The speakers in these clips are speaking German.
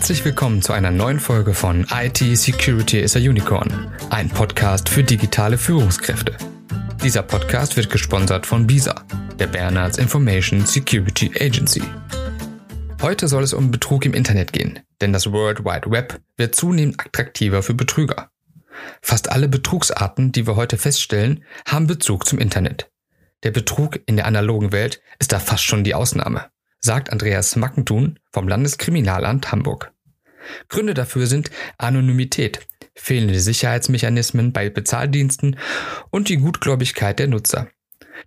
Herzlich willkommen zu einer neuen Folge von IT Security is a Unicorn, ein Podcast für digitale Führungskräfte. Dieser Podcast wird gesponsert von BISA, der Bernards Information Security Agency. Heute soll es um Betrug im Internet gehen, denn das World Wide Web wird zunehmend attraktiver für Betrüger. Fast alle Betrugsarten, die wir heute feststellen, haben Bezug zum Internet. Der Betrug in der analogen Welt ist da fast schon die Ausnahme sagt Andreas Mackentun vom Landeskriminalamt Hamburg. Gründe dafür sind Anonymität, fehlende Sicherheitsmechanismen bei Bezahldiensten und die Gutgläubigkeit der Nutzer.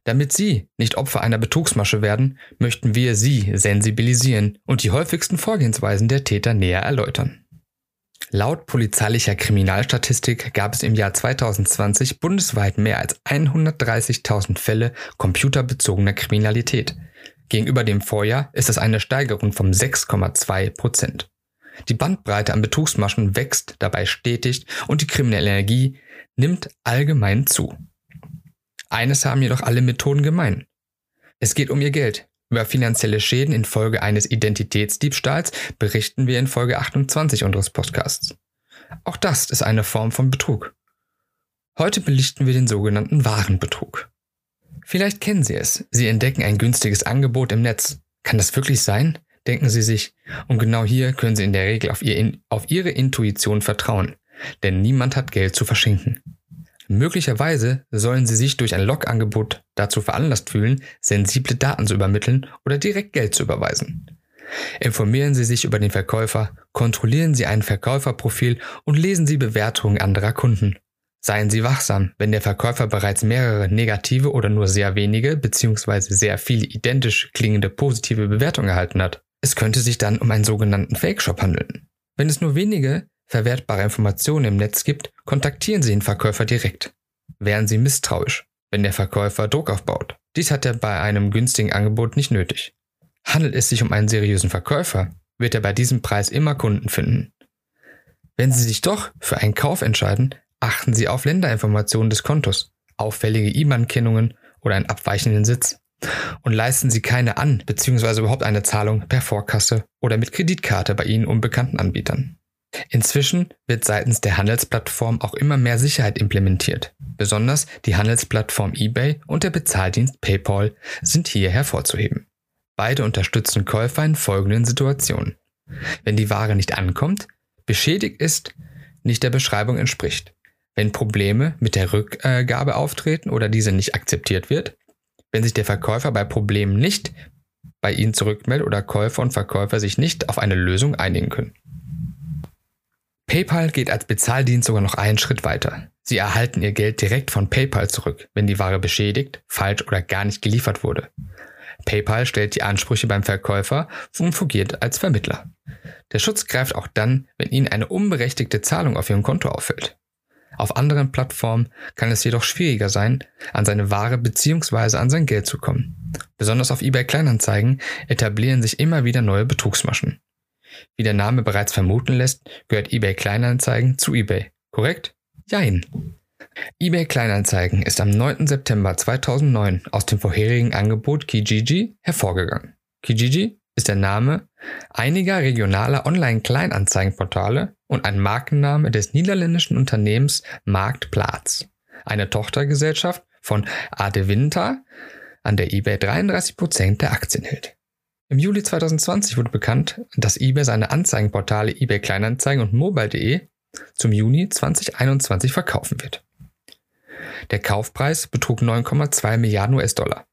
Damit Sie nicht Opfer einer Betrugsmasche werden, möchten wir Sie sensibilisieren und die häufigsten Vorgehensweisen der Täter näher erläutern. Laut polizeilicher Kriminalstatistik gab es im Jahr 2020 bundesweit mehr als 130.000 Fälle computerbezogener Kriminalität. Gegenüber dem Vorjahr ist es eine Steigerung von 6,2 Prozent. Die Bandbreite an Betrugsmaschen wächst dabei stetig und die kriminelle Energie nimmt allgemein zu. Eines haben jedoch alle Methoden gemein. Es geht um ihr Geld. Über finanzielle Schäden infolge eines Identitätsdiebstahls berichten wir in Folge 28 unseres Podcasts. Auch das ist eine Form von Betrug. Heute belichten wir den sogenannten Warenbetrug. Vielleicht kennen Sie es. Sie entdecken ein günstiges Angebot im Netz. Kann das wirklich sein? Denken Sie sich. Und genau hier können Sie in der Regel auf, ihr, auf Ihre Intuition vertrauen. Denn niemand hat Geld zu verschenken. Möglicherweise sollen Sie sich durch ein Logangebot dazu veranlasst fühlen, sensible Daten zu übermitteln oder direkt Geld zu überweisen. Informieren Sie sich über den Verkäufer, kontrollieren Sie ein Verkäuferprofil und lesen Sie Bewertungen anderer Kunden. Seien Sie wachsam, wenn der Verkäufer bereits mehrere negative oder nur sehr wenige bzw. sehr viele identisch klingende positive Bewertungen erhalten hat. Es könnte sich dann um einen sogenannten Fake-Shop handeln. Wenn es nur wenige verwertbare Informationen im Netz gibt, kontaktieren Sie den Verkäufer direkt. Wären Sie misstrauisch, wenn der Verkäufer Druck aufbaut. Dies hat er bei einem günstigen Angebot nicht nötig. Handelt es sich um einen seriösen Verkäufer, wird er bei diesem Preis immer Kunden finden. Wenn Sie sich doch für einen Kauf entscheiden, Achten Sie auf Länderinformationen des Kontos, auffällige IBAN-Kennungen oder einen abweichenden Sitz. Und leisten Sie keine an bzw. überhaupt eine Zahlung per Vorkasse oder mit Kreditkarte bei Ihnen unbekannten Anbietern. Inzwischen wird seitens der Handelsplattform auch immer mehr Sicherheit implementiert. Besonders die Handelsplattform eBay und der Bezahldienst PayPal sind hier hervorzuheben. Beide unterstützen Käufer in folgenden Situationen. Wenn die Ware nicht ankommt, beschädigt ist, nicht der Beschreibung entspricht wenn Probleme mit der Rückgabe auftreten oder diese nicht akzeptiert wird, wenn sich der Verkäufer bei Problemen nicht bei Ihnen zurückmeldet oder Käufer und Verkäufer sich nicht auf eine Lösung einigen können. PayPal geht als Bezahldienst sogar noch einen Schritt weiter. Sie erhalten ihr Geld direkt von PayPal zurück, wenn die Ware beschädigt, falsch oder gar nicht geliefert wurde. PayPal stellt die Ansprüche beim Verkäufer und fungiert als Vermittler. Der Schutz greift auch dann, wenn Ihnen eine unberechtigte Zahlung auf Ihrem Konto auffällt. Auf anderen Plattformen kann es jedoch schwieriger sein, an seine Ware bzw. an sein Geld zu kommen. Besonders auf eBay Kleinanzeigen etablieren sich immer wieder neue Betrugsmaschen. Wie der Name bereits vermuten lässt, gehört eBay Kleinanzeigen zu eBay. Korrekt? Jein. eBay Kleinanzeigen ist am 9. September 2009 aus dem vorherigen Angebot Kijiji hervorgegangen. Kijiji ist der Name einiger regionaler Online-Kleinanzeigenportale und ein Markenname des niederländischen Unternehmens Marktplaats, eine Tochtergesellschaft von Adevinta, an der eBay 33% der Aktien hält. Im Juli 2020 wurde bekannt, dass eBay seine Anzeigenportale eBay Kleinanzeigen und Mobile.de zum Juni 2021 verkaufen wird. Der Kaufpreis betrug 9,2 Milliarden US-Dollar.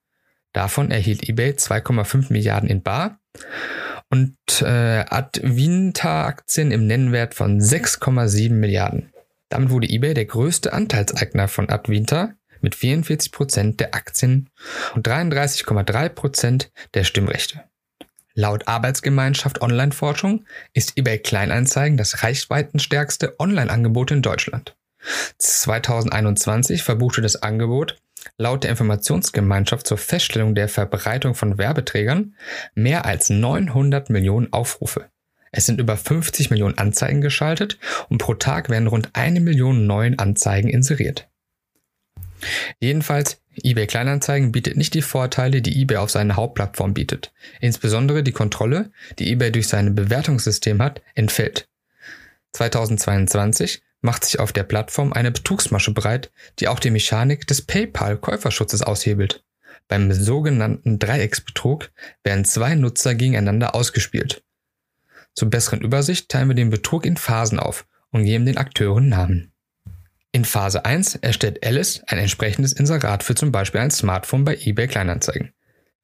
Davon erhielt eBay 2,5 Milliarden in Bar und äh, Advinta-Aktien im Nennwert von 6,7 Milliarden. Damit wurde eBay der größte Anteilseigner von Advinta mit 44 Prozent der Aktien und 33,3 Prozent der Stimmrechte. Laut Arbeitsgemeinschaft Online-Forschung ist eBay Kleinanzeigen das reichweitenstärkste Online-Angebot in Deutschland. 2021 verbuchte das Angebot laut der Informationsgemeinschaft zur Feststellung der Verbreitung von Werbeträgern mehr als 900 Millionen Aufrufe. Es sind über 50 Millionen Anzeigen geschaltet und pro Tag werden rund eine Million neuen Anzeigen inseriert. Jedenfalls, eBay Kleinanzeigen bietet nicht die Vorteile, die eBay auf seiner Hauptplattform bietet. Insbesondere die Kontrolle, die eBay durch sein Bewertungssystem hat, entfällt. 2022 macht sich auf der Plattform eine Betrugsmasche breit, die auch die Mechanik des PayPal-Käuferschutzes aushebelt. Beim sogenannten Dreiecksbetrug werden zwei Nutzer gegeneinander ausgespielt. Zur besseren Übersicht teilen wir den Betrug in Phasen auf und geben den Akteuren Namen. In Phase 1 erstellt Alice ein entsprechendes Inserat für zum Beispiel ein Smartphone bei eBay Kleinanzeigen.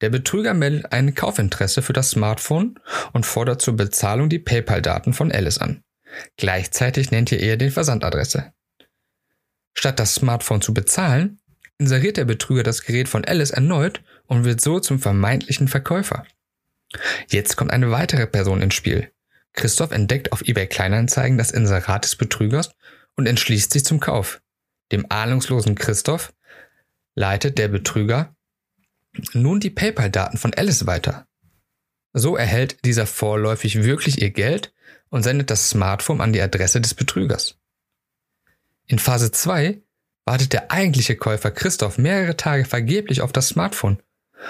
Der Betrüger meldet ein Kaufinteresse für das Smartphone und fordert zur Bezahlung die PayPal-Daten von Alice an. Gleichzeitig nennt ihr eher den Versandadresse. Statt das Smartphone zu bezahlen, inseriert der Betrüger das Gerät von Alice erneut und wird so zum vermeintlichen Verkäufer. Jetzt kommt eine weitere Person ins Spiel. Christoph entdeckt auf eBay Kleinanzeigen das Inserat des Betrügers und entschließt sich zum Kauf. Dem ahnungslosen Christoph leitet der Betrüger nun die PayPal-Daten von Alice weiter. So erhält dieser vorläufig wirklich ihr Geld und sendet das Smartphone an die Adresse des Betrügers. In Phase 2 wartet der eigentliche Käufer Christoph mehrere Tage vergeblich auf das Smartphone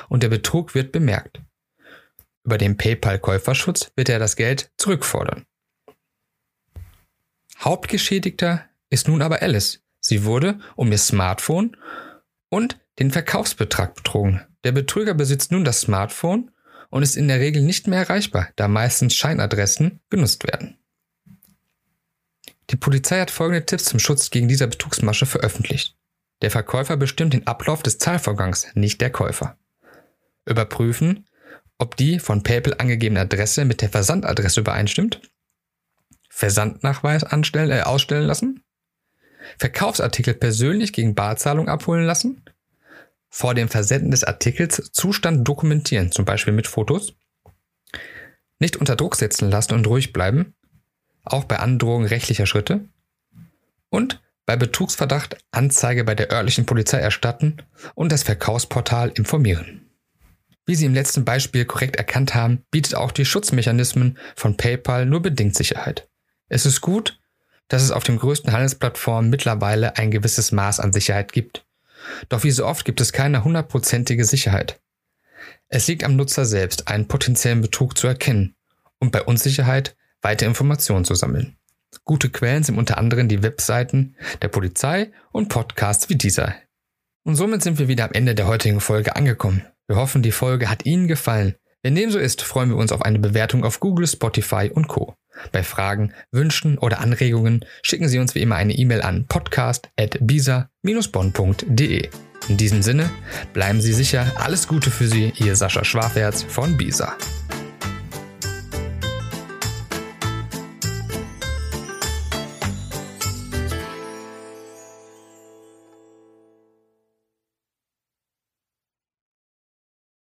und der Betrug wird bemerkt. Über den PayPal-Käuferschutz wird er das Geld zurückfordern. Hauptgeschädigter ist nun aber Alice. Sie wurde um ihr Smartphone und den Verkaufsbetrag betrogen. Der Betrüger besitzt nun das Smartphone und ist in der Regel nicht mehr erreichbar, da meistens Scheinadressen genutzt werden. Die Polizei hat folgende Tipps zum Schutz gegen diese Betrugsmasche veröffentlicht. Der Verkäufer bestimmt den Ablauf des Zahlvorgangs, nicht der Käufer. Überprüfen, ob die von PayPal angegebene Adresse mit der Versandadresse übereinstimmt. Versandnachweis anstellen, äh, ausstellen lassen. Verkaufsartikel persönlich gegen Barzahlung abholen lassen vor dem Versenden des Artikels Zustand dokumentieren, zum Beispiel mit Fotos, nicht unter Druck setzen lassen und ruhig bleiben, auch bei Androhung rechtlicher Schritte und bei Betrugsverdacht Anzeige bei der örtlichen Polizei erstatten und das Verkaufsportal informieren. Wie Sie im letzten Beispiel korrekt erkannt haben, bietet auch die Schutzmechanismen von PayPal nur bedingt Sicherheit. Es ist gut, dass es auf den größten Handelsplattformen mittlerweile ein gewisses Maß an Sicherheit gibt. Doch wie so oft gibt es keine hundertprozentige Sicherheit. Es liegt am Nutzer selbst, einen potenziellen Betrug zu erkennen und bei Unsicherheit weitere Informationen zu sammeln. Gute Quellen sind unter anderem die Webseiten der Polizei und Podcasts wie dieser. Und somit sind wir wieder am Ende der heutigen Folge angekommen. Wir hoffen, die Folge hat Ihnen gefallen. Wenn dem so ist, freuen wir uns auf eine Bewertung auf Google, Spotify und Co. Bei Fragen, Wünschen oder Anregungen schicken Sie uns wie immer eine E-Mail an podcast.bisa-bonn.de. In diesem Sinne, bleiben Sie sicher, alles Gute für Sie, Ihr Sascha Schwafherz von Bisa.